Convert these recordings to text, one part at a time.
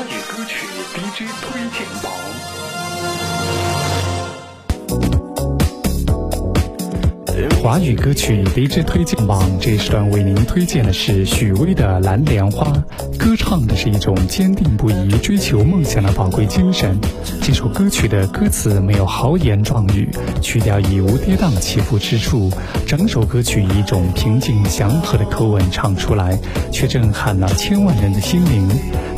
华语歌曲 DJ 推荐榜，华语歌曲 DJ 推荐榜这一时段为您推荐的是许巍的《蓝莲花》，歌唱的是一种坚定不移追求梦想的宝贵精神。这首歌曲的歌词没有豪言壮语，曲调已无跌宕起伏之处，整首歌曲以一种平静祥和的口吻唱出来，却震撼了千万人的心灵。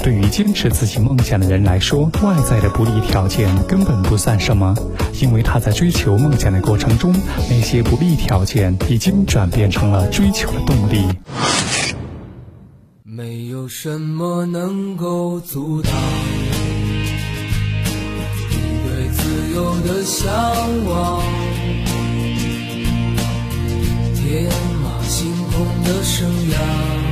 对于坚持自己梦想的人来说，外在的不利条件根本不算什么，因为他在追求梦想的过程中，那些不利条件已经转变成了追求的动力。没有什么能够阻挡你对自由的向往，天马行空的生涯。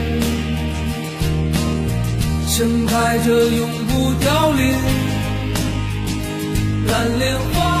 盛开着永不凋零蓝莲花。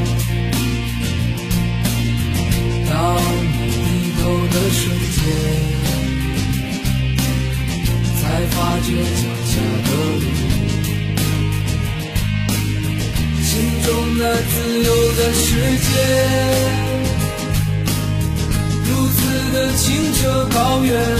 那自由的世界，如此的清澈高远，